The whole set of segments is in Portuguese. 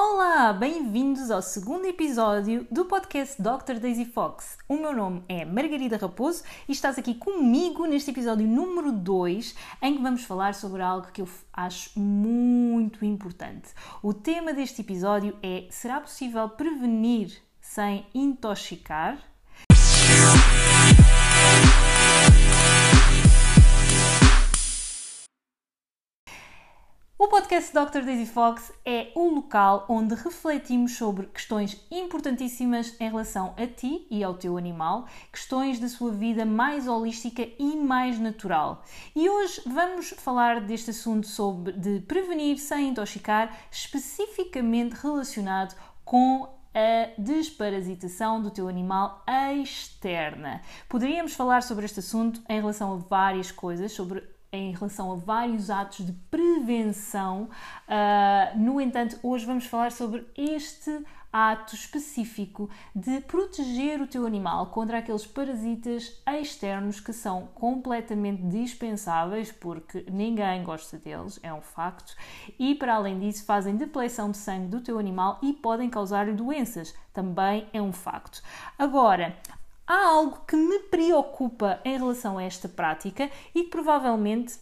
Olá, bem-vindos ao segundo episódio do podcast Dr. Daisy Fox. O meu nome é Margarida Raposo e estás aqui comigo neste episódio número 2, em que vamos falar sobre algo que eu acho muito importante. O tema deste episódio é: será possível prevenir sem intoxicar? Podcast Dr. Daisy Fox é o local onde refletimos sobre questões importantíssimas em relação a ti e ao teu animal, questões da sua vida mais holística e mais natural. E hoje vamos falar deste assunto sobre de prevenir sem intoxicar, especificamente relacionado com a desparasitação do teu animal externa. Poderíamos falar sobre este assunto em relação a várias coisas, sobre em relação a vários atos de prevenção. Uh, no entanto, hoje vamos falar sobre este ato específico de proteger o teu animal contra aqueles parasitas externos que são completamente dispensáveis porque ninguém gosta deles, é um facto, e para além disso fazem depleção de sangue do teu animal e podem causar doenças, também é um facto. Agora, há algo que me preocupa em relação a esta prática e que provavelmente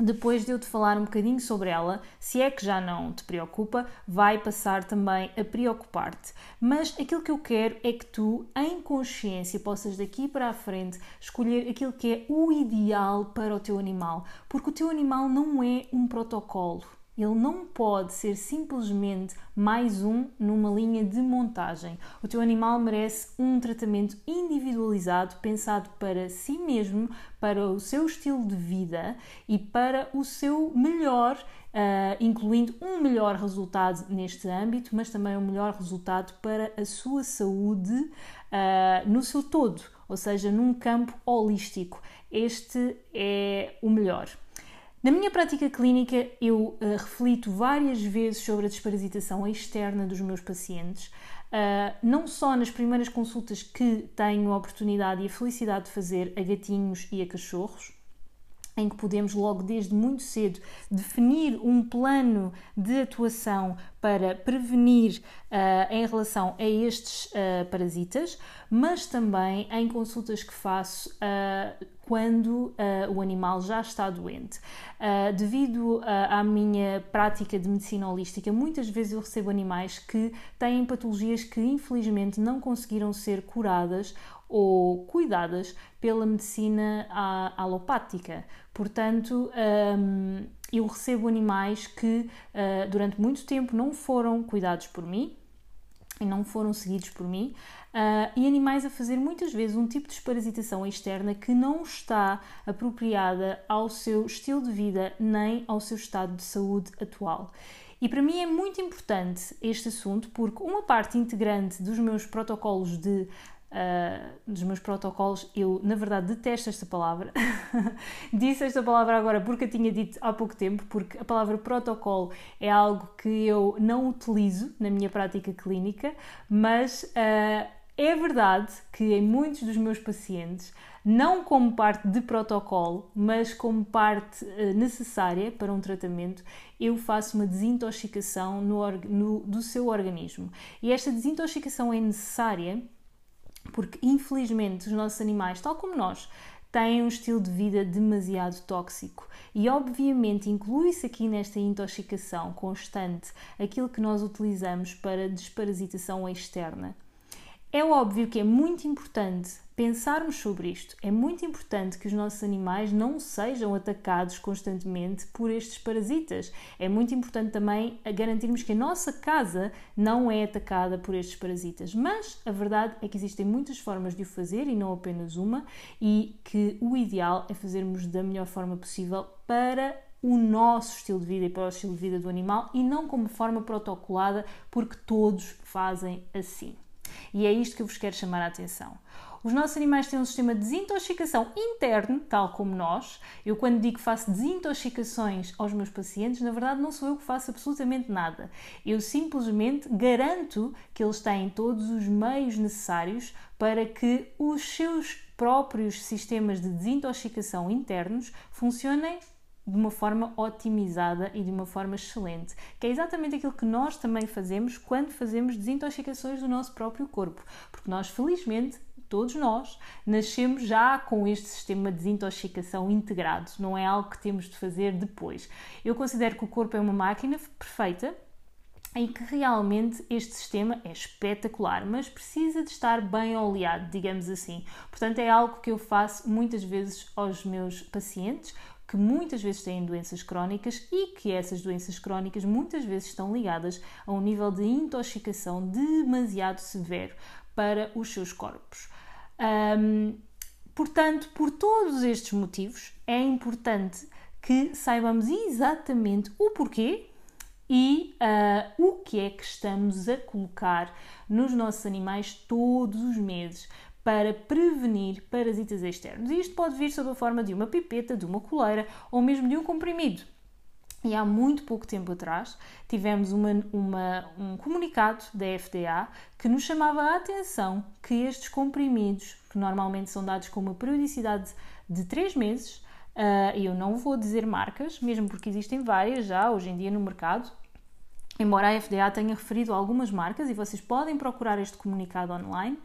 depois de eu te falar um bocadinho sobre ela, se é que já não te preocupa, vai passar também a preocupar-te. Mas aquilo que eu quero é que tu, em consciência, possas daqui para a frente escolher aquilo que é o ideal para o teu animal, porque o teu animal não é um protocolo. Ele não pode ser simplesmente mais um numa linha de montagem. O teu animal merece um tratamento individualizado, pensado para si mesmo, para o seu estilo de vida e para o seu melhor, uh, incluindo um melhor resultado neste âmbito, mas também um melhor resultado para a sua saúde uh, no seu todo, ou seja, num campo holístico. Este é o melhor. Na minha prática clínica, eu uh, reflito várias vezes sobre a desparasitação externa dos meus pacientes, uh, não só nas primeiras consultas que tenho a oportunidade e a felicidade de fazer a gatinhos e a cachorros, em que podemos logo desde muito cedo definir um plano de atuação para prevenir uh, em relação a estes uh, parasitas, mas também em consultas que faço uh, quando o animal já está doente. devido à minha prática de medicina holística, muitas vezes eu recebo animais que têm patologias que infelizmente não conseguiram ser curadas ou cuidadas pela medicina alopática. Portanto, um, eu recebo animais que uh, durante muito tempo não foram cuidados por mim e não foram seguidos por mim, uh, e animais a fazer muitas vezes um tipo de desparasitação externa que não está apropriada ao seu estilo de vida nem ao seu estado de saúde atual. E para mim é muito importante este assunto porque uma parte integrante dos meus protocolos de uh, dos meus protocolos, eu na verdade detesto esta palavra. Disse esta palavra agora porque a tinha dito há pouco tempo, porque a palavra protocolo é algo que eu não utilizo na minha prática clínica, mas uh, é verdade que em muitos dos meus pacientes, não como parte de protocolo, mas como parte uh, necessária para um tratamento, eu faço uma desintoxicação no, no, do seu organismo. E esta desintoxicação é necessária porque infelizmente os nossos animais, tal como nós, têm um estilo de vida demasiado tóxico e obviamente inclui-se aqui nesta intoxicação constante aquilo que nós utilizamos para desparasitação externa. É óbvio que é muito importante pensarmos sobre isto. É muito importante que os nossos animais não sejam atacados constantemente por estes parasitas. É muito importante também garantirmos que a nossa casa não é atacada por estes parasitas. Mas a verdade é que existem muitas formas de o fazer e não apenas uma, e que o ideal é fazermos da melhor forma possível para o nosso estilo de vida e para o estilo de vida do animal e não como forma protocolada, porque todos fazem assim. E é isto que eu vos quero chamar a atenção. Os nossos animais têm um sistema de desintoxicação interno, tal como nós. Eu, quando digo que faço desintoxicações aos meus pacientes, na verdade não sou eu que faço absolutamente nada. Eu simplesmente garanto que eles têm todos os meios necessários para que os seus próprios sistemas de desintoxicação internos funcionem de uma forma otimizada e de uma forma excelente, que é exatamente aquilo que nós também fazemos quando fazemos desintoxicações do nosso próprio corpo, porque nós felizmente todos nós nascemos já com este sistema de desintoxicação integrado, não é algo que temos de fazer depois. Eu considero que o corpo é uma máquina perfeita em que realmente este sistema é espetacular, mas precisa de estar bem oleado, digamos assim. Portanto, é algo que eu faço muitas vezes aos meus pacientes que muitas vezes têm doenças crónicas e que essas doenças crónicas muitas vezes estão ligadas a um nível de intoxicação demasiado severo para os seus corpos. Um, portanto, por todos estes motivos, é importante que saibamos exatamente o porquê e uh, o que é que estamos a colocar nos nossos animais todos os meses para prevenir parasitas externos. E isto pode vir sob a forma de uma pipeta, de uma coleira ou mesmo de um comprimido. E há muito pouco tempo atrás tivemos uma, uma, um comunicado da FDA que nos chamava a atenção que estes comprimidos, que normalmente são dados com uma periodicidade de 3 meses, Uh, eu não vou dizer marcas, mesmo porque existem várias já hoje em dia no mercado, embora a FDA tenha referido algumas marcas e vocês podem procurar este comunicado online.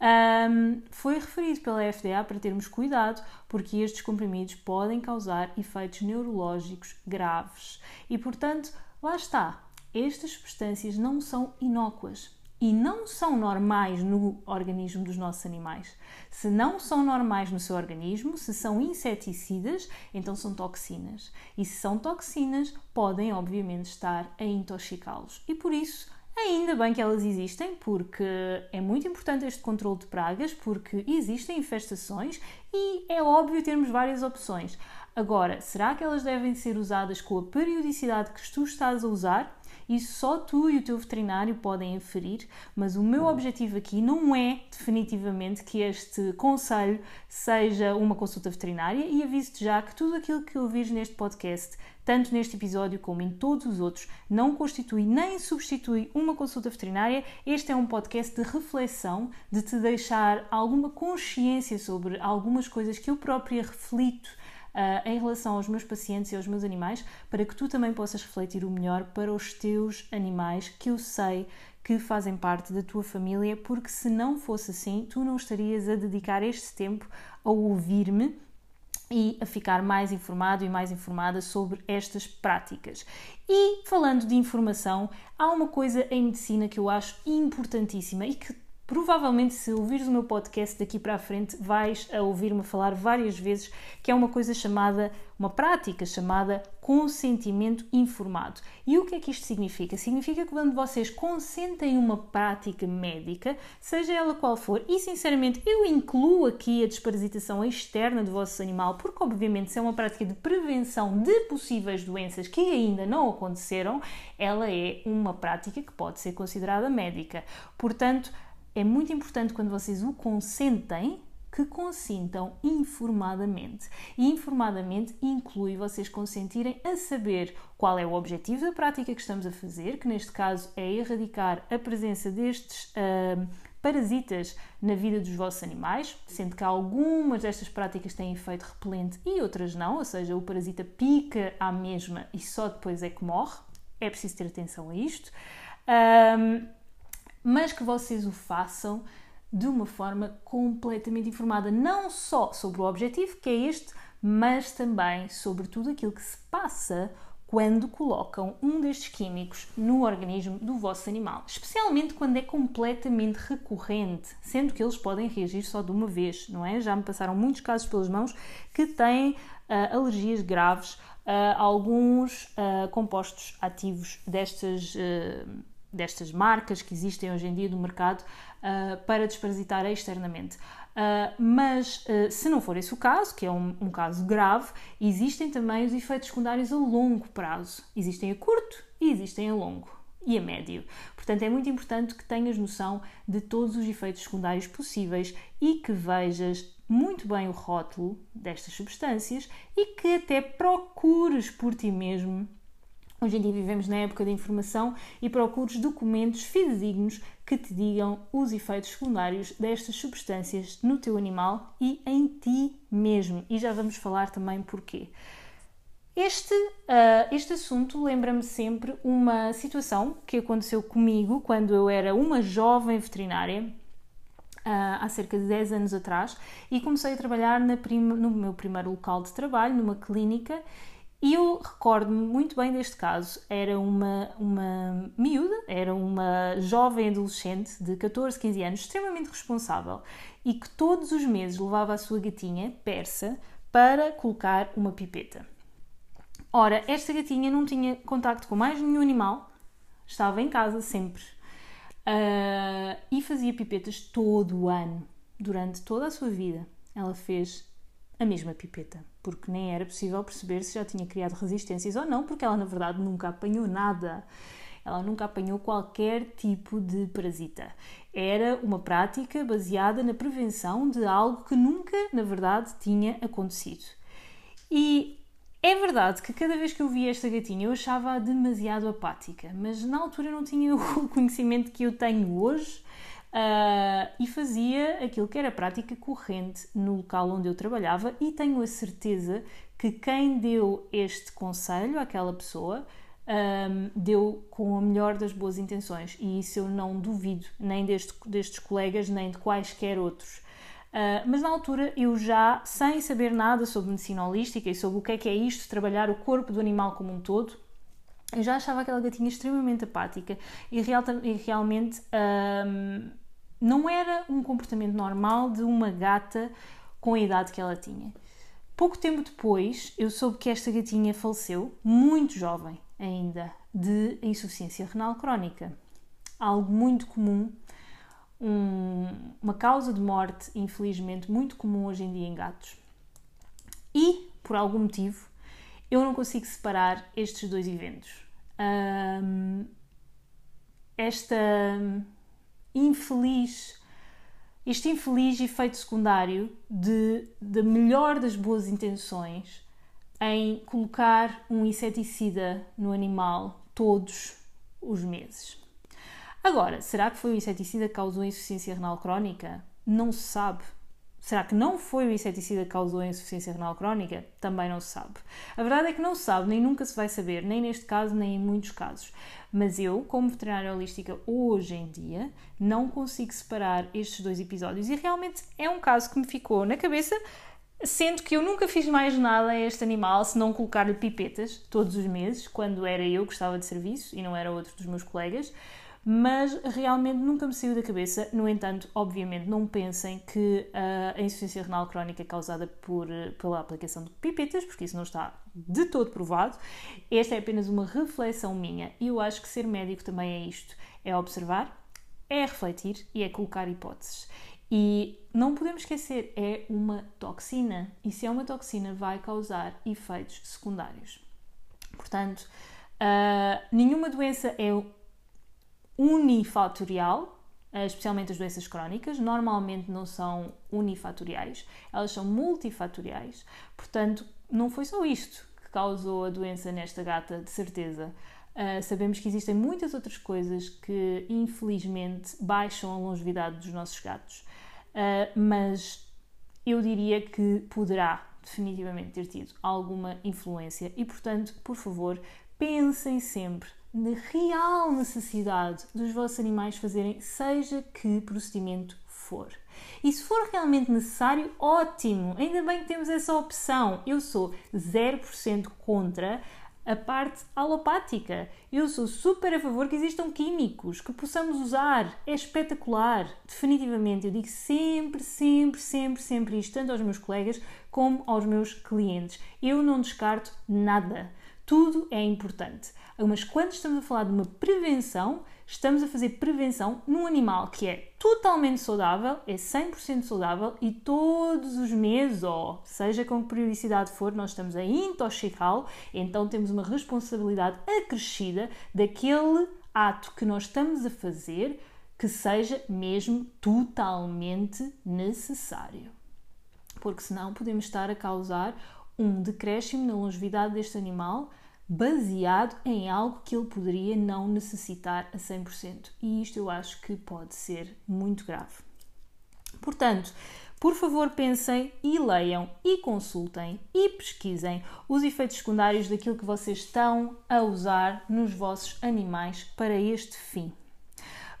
Um, foi referido pela FDA para termos cuidado porque estes comprimidos podem causar efeitos neurológicos graves e, portanto, lá está. Estas substâncias não são inócuas e não são normais no organismo dos nossos animais. Se não são normais no seu organismo, se são inseticidas, então são toxinas. E se são toxinas, podem obviamente estar a intoxicá-los. E por isso, ainda bem que elas existem, porque é muito importante este controle de pragas, porque existem infestações e é óbvio termos várias opções. Agora, será que elas devem ser usadas com a periodicidade que tu estás a usar? Isso só tu e o teu veterinário podem inferir, mas o meu objetivo aqui não é definitivamente que este conselho seja uma consulta veterinária e aviso-te já que tudo aquilo que ouvires neste podcast, tanto neste episódio como em todos os outros, não constitui nem substitui uma consulta veterinária. Este é um podcast de reflexão, de te deixar alguma consciência sobre algumas coisas que eu própria reflito uh, em relação aos meus pacientes e aos meus animais, para que tu também possas refletir o melhor para os teus animais, que eu sei que fazem parte da tua família, porque se não fosse assim, tu não estarias a dedicar este tempo a ouvir-me e a ficar mais informado e mais informada sobre estas práticas. E falando de informação, há uma coisa em medicina que eu acho importantíssima e que Provavelmente, se ouvires o meu podcast daqui para a frente, vais a ouvir-me falar várias vezes que é uma coisa chamada, uma prática chamada consentimento informado. E o que é que isto significa? Significa que quando vocês consentem uma prática médica, seja ela qual for, e sinceramente eu incluo aqui a desparasitação externa do vosso animal, porque obviamente se é uma prática de prevenção de possíveis doenças que ainda não aconteceram, ela é uma prática que pode ser considerada médica. Portanto, é muito importante quando vocês o consentem que consintam informadamente. E informadamente inclui vocês consentirem a saber qual é o objetivo da prática que estamos a fazer, que neste caso é erradicar a presença destes uh, parasitas na vida dos vossos animais, sendo que algumas destas práticas têm efeito repelente e outras não, ou seja, o parasita pica à mesma e só depois é que morre. É preciso ter atenção a isto. Um, mas que vocês o façam de uma forma completamente informada, não só sobre o objetivo, que é este, mas também sobre tudo aquilo que se passa quando colocam um destes químicos no organismo do vosso animal, especialmente quando é completamente recorrente, sendo que eles podem reagir só de uma vez, não é? Já me passaram muitos casos pelas mãos que têm uh, alergias graves a alguns uh, compostos ativos destas. Uh, destas marcas que existem hoje em dia no mercado uh, para desparasitar externamente. Uh, mas uh, se não for esse o caso, que é um, um, caso grave, existem também os efeitos secundários a longo prazo. Existem a curto e existem a longo e a médio. Portanto, é muito importante que tenhas noção de todos os efeitos secundários possíveis e que vejas muito bem o rótulo destas substâncias e que até procures por ti mesmo Hoje em dia vivemos na época da informação e procures documentos fidedignos que te digam os efeitos secundários destas substâncias no teu animal e em ti mesmo. E já vamos falar também porquê. Este, uh, este assunto lembra-me sempre uma situação que aconteceu comigo quando eu era uma jovem veterinária, uh, há cerca de 10 anos atrás, e comecei a trabalhar no meu primeiro local de trabalho, numa clínica, e eu recordo-me muito bem deste caso. Era uma, uma miúda, era uma jovem adolescente de 14, 15 anos, extremamente responsável e que todos os meses levava a sua gatinha, persa, para colocar uma pipeta. Ora, esta gatinha não tinha contacto com mais nenhum animal, estava em casa sempre uh, e fazia pipetas todo o ano, durante toda a sua vida. Ela fez a mesma pipeta, porque nem era possível perceber se já tinha criado resistências ou não, porque ela na verdade nunca apanhou nada. Ela nunca apanhou qualquer tipo de parasita. Era uma prática baseada na prevenção de algo que nunca, na verdade, tinha acontecido. E é verdade que cada vez que eu via esta gatinha eu achava-a demasiado apática, mas na altura eu não tinha o conhecimento que eu tenho hoje uh, e fazia aquilo que era prática corrente no local onde eu trabalhava e tenho a certeza que quem deu este conselho àquela pessoa um, deu com a melhor das boas intenções e isso eu não duvido, nem deste, destes colegas, nem de quaisquer outros. Uh, mas na altura eu já, sem saber nada sobre medicina holística e sobre o que é que é isto, trabalhar o corpo do animal como um todo, eu já achava aquela gatinha extremamente apática e, real, e realmente um, não era um comportamento normal de uma gata com a idade que ela tinha. Pouco tempo depois, eu soube que esta gatinha faleceu, muito jovem ainda, de insuficiência renal crónica. Algo muito comum um, uma causa de morte, infelizmente, muito comum hoje em dia em gatos. E, por algum motivo, eu não consigo separar estes dois eventos. Um, esta infeliz, este infeliz efeito secundário de, da melhor das boas intenções em colocar um inseticida no animal todos os meses. Agora, será que foi o inseticida que causou insuficiência renal crónica? Não se sabe. Será que não foi o inseticida que causou a insuficiência renal crónica? Também não se sabe. A verdade é que não se sabe, nem nunca se vai saber, nem neste caso, nem em muitos casos. Mas eu, como veterinária holística, hoje em dia, não consigo separar estes dois episódios e realmente é um caso que me ficou na cabeça, sendo que eu nunca fiz mais nada a este animal se não colocar-lhe pipetas todos os meses, quando era eu que estava de serviço e não era outro dos meus colegas mas realmente nunca me saiu da cabeça. No entanto, obviamente, não pensem que uh, a insuficiência renal crónica é causada por, pela aplicação de pipetas, porque isso não está de todo provado. Esta é apenas uma reflexão minha e eu acho que ser médico também é isto: é observar, é refletir e é colocar hipóteses. E não podemos esquecer, é uma toxina. E se é uma toxina, vai causar efeitos secundários. Portanto, uh, nenhuma doença é unifatorial, eh, especialmente as doenças crónicas, normalmente não são unifatoriais, elas são multifatoriais. Portanto, não foi só isto que causou a doença nesta gata, de certeza. Uh, sabemos que existem muitas outras coisas que, infelizmente, baixam a longevidade dos nossos gatos, uh, mas eu diria que poderá definitivamente ter tido alguma influência e, portanto, por favor, pensem sempre na real necessidade dos vossos animais fazerem seja que procedimento for. E se for realmente necessário, ótimo! Ainda bem que temos essa opção. Eu sou 0% contra a parte alopática. Eu sou super a favor que existam químicos, que possamos usar. É espetacular. Definitivamente, eu digo sempre, sempre, sempre, sempre isto, tanto aos meus colegas como aos meus clientes. Eu não descarto nada. Tudo é importante. Mas quando estamos a falar de uma prevenção, estamos a fazer prevenção num animal que é totalmente saudável, é 100% saudável e todos os meses, ou seja com que periodicidade for, nós estamos a intoxicá-lo, então temos uma responsabilidade acrescida daquele ato que nós estamos a fazer que seja mesmo totalmente necessário. Porque senão podemos estar a causar um decréscimo na longevidade deste animal baseado em algo que ele poderia não necessitar a 100%. E isto eu acho que pode ser muito grave. Portanto, por favor pensem e leiam e consultem e pesquisem os efeitos secundários daquilo que vocês estão a usar nos vossos animais para este fim.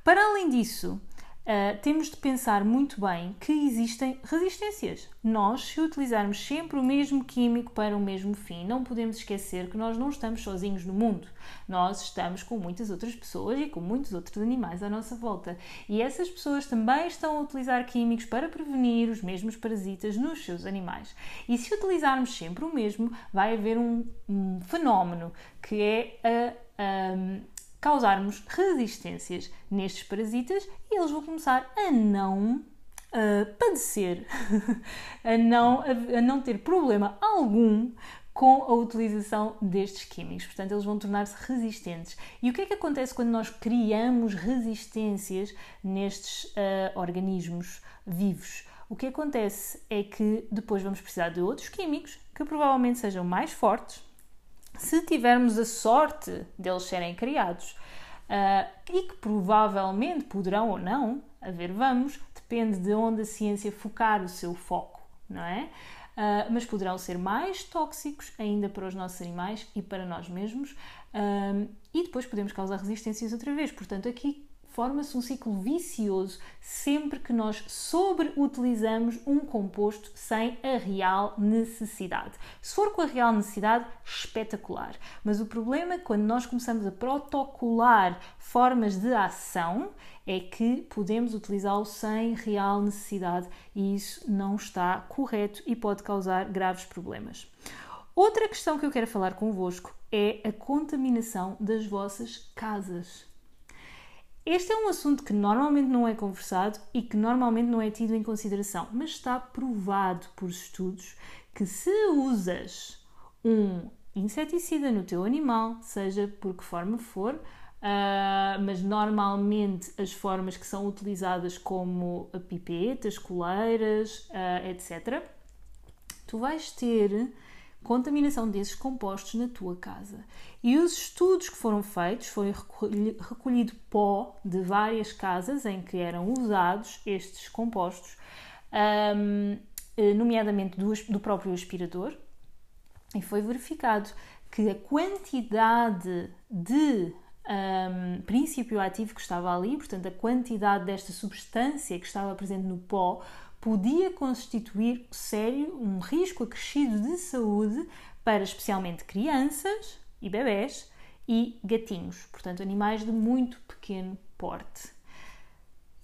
Para além disso, Uh, temos de pensar muito bem que existem resistências. Nós, se utilizarmos sempre o mesmo químico para o mesmo fim, não podemos esquecer que nós não estamos sozinhos no mundo. Nós estamos com muitas outras pessoas e com muitos outros animais à nossa volta. E essas pessoas também estão a utilizar químicos para prevenir os mesmos parasitas nos seus animais. E se utilizarmos sempre o mesmo, vai haver um, um fenómeno que é a. a causarmos resistências nestes parasitas e eles vão começar a não uh, padecer, a, não, a, a não ter problema algum com a utilização destes químicos. Portanto, eles vão tornar-se resistentes. E o que é que acontece quando nós criamos resistências nestes uh, organismos vivos? O que acontece é que depois vamos precisar de outros químicos que provavelmente sejam mais fortes, se tivermos a sorte deles serem criados uh, e que provavelmente poderão ou não haver vamos, depende de onde a ciência focar o seu foco, não é? Uh, mas poderão ser mais tóxicos ainda para os nossos animais e para nós mesmos, uh, e depois podemos causar resistências outra vez. Portanto, aqui forma-se um ciclo vicioso sempre que nós sobreutilizamos um composto sem a real necessidade. Se for com a real necessidade, espetacular. Mas o problema quando nós começamos a protocolar formas de ação é que podemos utilizá-lo sem real necessidade e isso não está correto e pode causar graves problemas. Outra questão que eu quero falar convosco é a contaminação das vossas casas. Este é um assunto que normalmente não é conversado e que normalmente não é tido em consideração, mas está provado por estudos que se usas um inseticida no teu animal, seja por que forma for, Uh, mas normalmente as formas que são utilizadas como pipetas, coleiras, uh, etc., tu vais ter contaminação desses compostos na tua casa. E os estudos que foram feitos foi recolhido pó de várias casas em que eram usados estes compostos, um, eh, nomeadamente do, do próprio aspirador, e foi verificado que a quantidade de um, princípio ativo que estava ali, portanto, a quantidade desta substância que estava presente no pó, podia constituir sério um risco acrescido de saúde para especialmente crianças e bebés e gatinhos, portanto, animais de muito pequeno porte.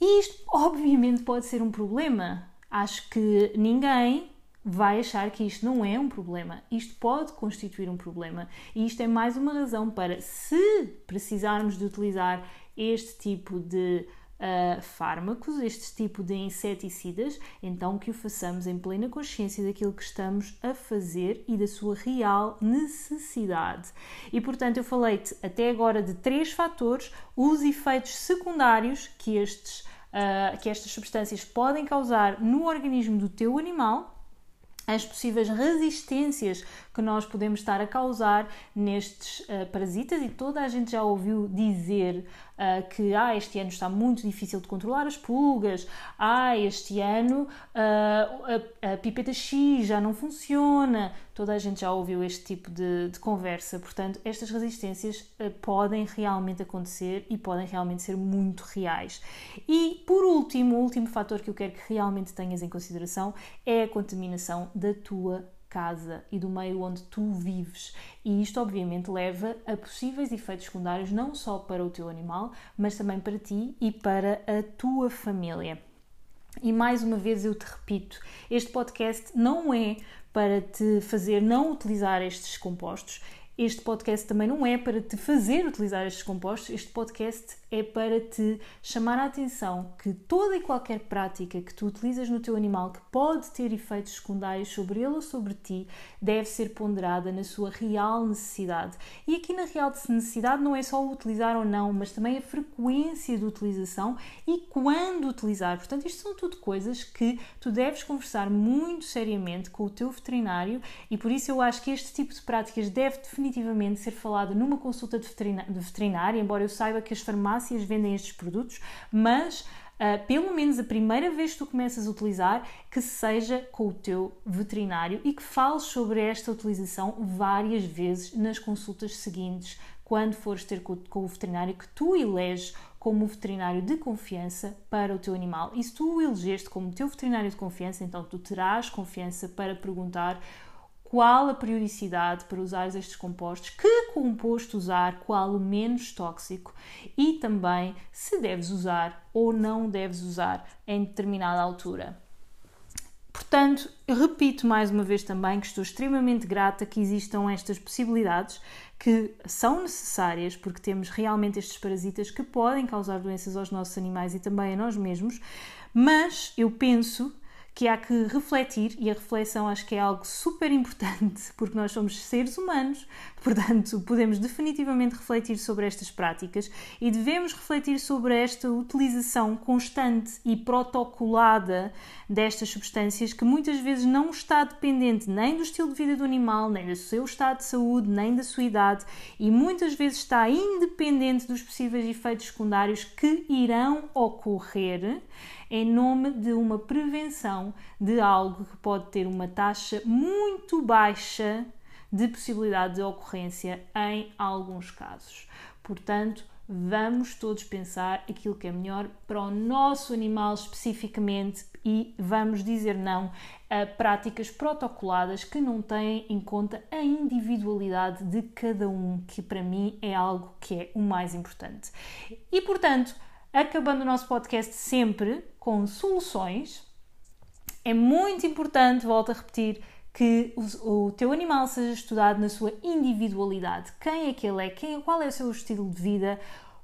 E isto, obviamente, pode ser um problema. Acho que ninguém vai achar que isto não é um problema. Isto pode constituir um problema. E isto é mais uma razão para, se precisarmos de utilizar este tipo de uh, fármacos, este tipo de inseticidas, então que o façamos em plena consciência daquilo que estamos a fazer e da sua real necessidade. E portanto, eu falei-te até agora de três fatores, os efeitos secundários que, estes, uh, que estas substâncias podem causar no organismo do teu animal as possíveis resistências que nós podemos estar a causar nestes uh, parasitas e toda a gente já ouviu dizer uh, que ah, este ano está muito difícil de controlar as pulgas, ah, este ano uh, a, a, pipeta X já não funciona. Toda a gente já ouviu este tipo de, de conversa, portanto, estas resistências podem realmente acontecer e podem realmente ser muito reais. E por último, o último fator que eu quero que realmente tenhas em consideração é a contaminação da tua casa e do meio onde tu vives. E isto, obviamente, leva a possíveis efeitos secundários não só para o teu animal, mas também para ti e para a tua família. E mais uma vez eu te repito, este podcast não é para te fazer não utilizar estes compostos. Este podcast também não é para te fazer utilizar estes compostos, este podcast é para te chamar a atenção que toda e qualquer prática que tu utilizas no teu animal que pode ter efeitos secundários sobre ele ou sobre ti deve ser ponderada na sua real necessidade. E aqui na real necessidade não é só o utilizar ou não, mas também a frequência de utilização e quando utilizar. Portanto, isto são tudo coisas que tu deves conversar muito seriamente com o teu veterinário e por isso eu acho que este tipo de práticas deve definitivamente definitivamente ser falada numa consulta de veterinária, embora eu saiba que as farmácias vendem estes produtos, mas uh, pelo menos a primeira vez que tu começas a utilizar, que seja com o teu veterinário e que fales sobre esta utilização várias vezes nas consultas seguintes, quando fores ter com, com o veterinário que tu eleges como veterinário de confiança para o teu animal. E se tu o elegeste como teu veterinário de confiança, então tu terás confiança para perguntar qual a periodicidade para usar estes compostos, que composto usar, qual o menos tóxico e também se deves usar ou não deves usar em determinada altura. Portanto, repito mais uma vez também que estou extremamente grata que existam estas possibilidades que são necessárias porque temos realmente estes parasitas que podem causar doenças aos nossos animais e também a nós mesmos, mas eu penso que há que refletir e a reflexão acho que é algo super importante porque nós somos seres humanos, portanto, podemos definitivamente refletir sobre estas práticas e devemos refletir sobre esta utilização constante e protocolada destas substâncias que muitas vezes não está dependente nem do estilo de vida do animal, nem do seu estado de saúde, nem da sua idade e muitas vezes está independente dos possíveis efeitos secundários que irão ocorrer em nome de uma prevenção de algo que pode ter uma taxa muito baixa de possibilidade de ocorrência em alguns casos. Portanto, vamos todos pensar aquilo que é melhor para o nosso animal especificamente e vamos dizer não a práticas protocoladas que não têm em conta a individualidade de cada um, que para mim é algo que é o mais importante. E portanto, acabando o nosso podcast sempre com soluções. É muito importante, volto a repetir, que o, teu animal seja estudado na sua individualidade. Quem é que ele é? Quem, qual é o seu estilo de vida?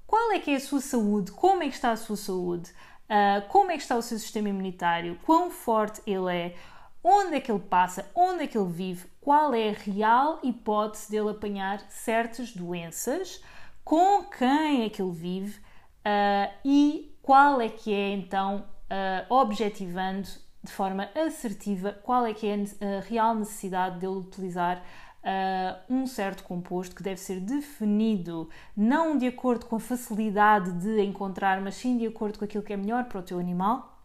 Qual é que é a sua saúde? Como é que está a sua saúde? Uh, como é que está o seu sistema imunitário? Quão forte ele é? Onde é que ele passa? Onde é que ele vive? Qual é a real hipótese dele apanhar certas doenças? Com quem é que ele vive? Uh, e qual é que é então, uh, objetivando de forma assertiva, qual é que é a real necessidade de utilizar uh, um certo composto que deve ser definido não de acordo com a facilidade de encontrar, mas sim de acordo com aquilo que é melhor para o teu animal.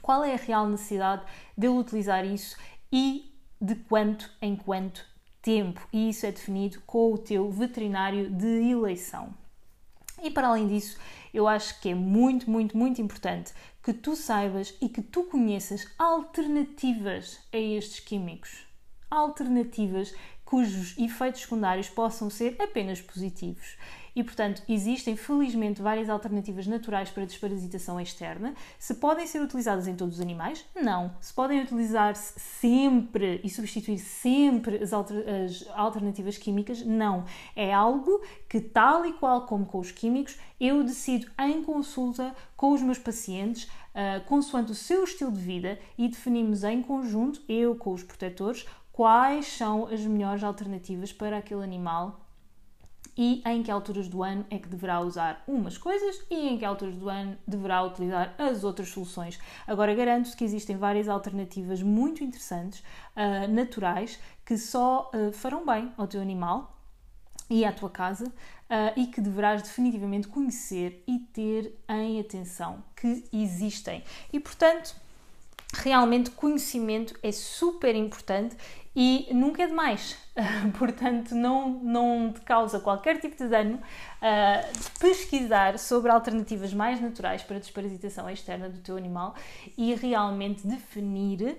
Qual é a real necessidade dele utilizar isso e de quanto em quanto tempo? E isso é definido com o teu veterinário de eleição. E para além disso, eu acho que é muito, muito, muito importante que tu saibas e que tu conheças alternativas a estes químicos. Alternativas cujos efeitos secundários possam ser apenas positivos. E, portanto, existem felizmente várias alternativas naturais para desparasitação externa. Se podem ser utilizadas em todos os animais? Não. Se podem utilizar-se sempre e substituir sempre as, alter as alternativas químicas? Não. É algo que, tal e qual como com os químicos, eu decido em consulta com os meus pacientes, uh, consoante o seu estilo de vida, e definimos em conjunto, eu com os protetores, quais são as melhores alternativas para aquele animal e em que alturas do ano é que deverá usar umas coisas e em que alturas do ano deverá utilizar as outras soluções. Agora garanto-te que existem várias alternativas muito interessantes, uh, naturais, que só uh, farão bem ao teu animal e à tua casa uh, e que deverás definitivamente conhecer e ter em atenção que existem. E portanto, realmente conhecimento é super importante e nunca é demais. Portanto, não, não te causa qualquer tipo de dano uh, pesquisar sobre alternativas mais naturais para desparasitação externa do teu animal e realmente definir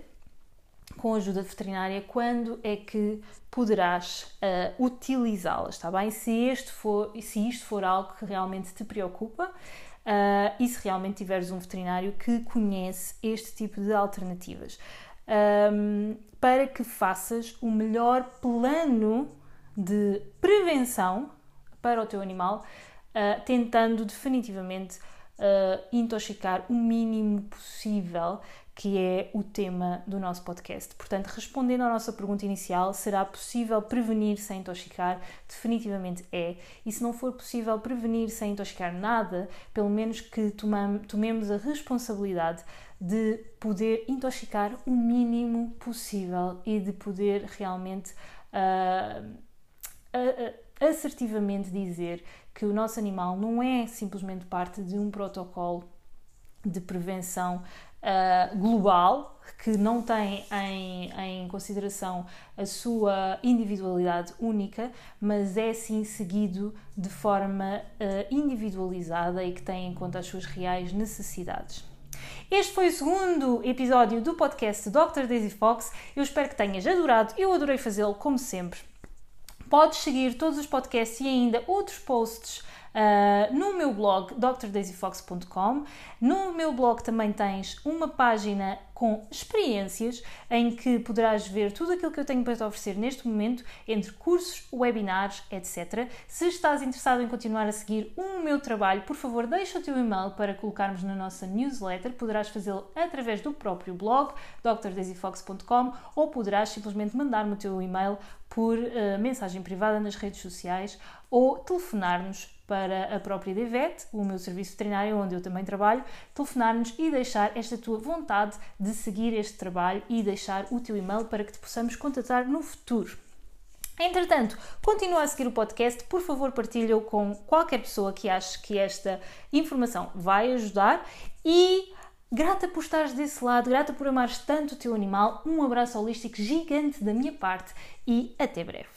com a ajuda veterinária quando é que poderás uh, utilizá-las, está bem? Se, este for, se isto for algo que realmente te preocupa, uh, e se realmente tiveres um veterinário que conhece este tipo de alternativas. Um, para que faças o melhor plano de prevenção para o teu animal, uh, tentando definitivamente uh, intoxicar o mínimo possível que é o tema do nosso podcast. Portanto, respondendo à nossa pergunta inicial, será possível prevenir sem intoxicar? Definitivamente é. E se não for possível prevenir sem intoxicar nada, pelo menos que tomemos a responsabilidade de poder intoxicar o mínimo possível e de poder realmente uh, assertivamente dizer que o nosso animal não é simplesmente parte de um protocolo de prevenção uh, global que não tem em, em, consideração a sua individualidade única, mas é sim seguido de forma uh, individualizada e que tem em conta as suas reais necessidades. Este foi o segundo episódio do podcast Dr. Daisy Fox. Eu espero que tenhas adorado. Eu adorei fazê-lo, como sempre. Podes seguir todos os podcasts e ainda outros posts uh, no meu blog drdaisyfox.com. No meu blog também tens uma página com experiências em que poderás ver tudo aquilo que eu tenho para te oferecer neste momento, entre cursos, webinars, etc. Se estás interessado em continuar a seguir o meu trabalho, por favor, deixa o teu e-mail para colocarmos na nossa newsletter. Poderás fazê-lo através do próprio blog drdaisyfox.com ou poderás simplesmente mandar-me o teu e-mail por uh, mensagem privada nas redes sociais ou telefonar-nos para a própria DVET, o meu serviço veterinário onde eu também trabalho, telefonar-nos e deixar esta tua vontade de seguir este trabalho e deixar o teu e-mail para que te possamos contatar no futuro. Entretanto, continua a seguir o podcast, por favor partilha-o com qualquer pessoa que ache que esta informação vai ajudar e grata por estares desse lado, grata por amares tanto o teu animal, um abraço holístico gigante da minha parte e até breve.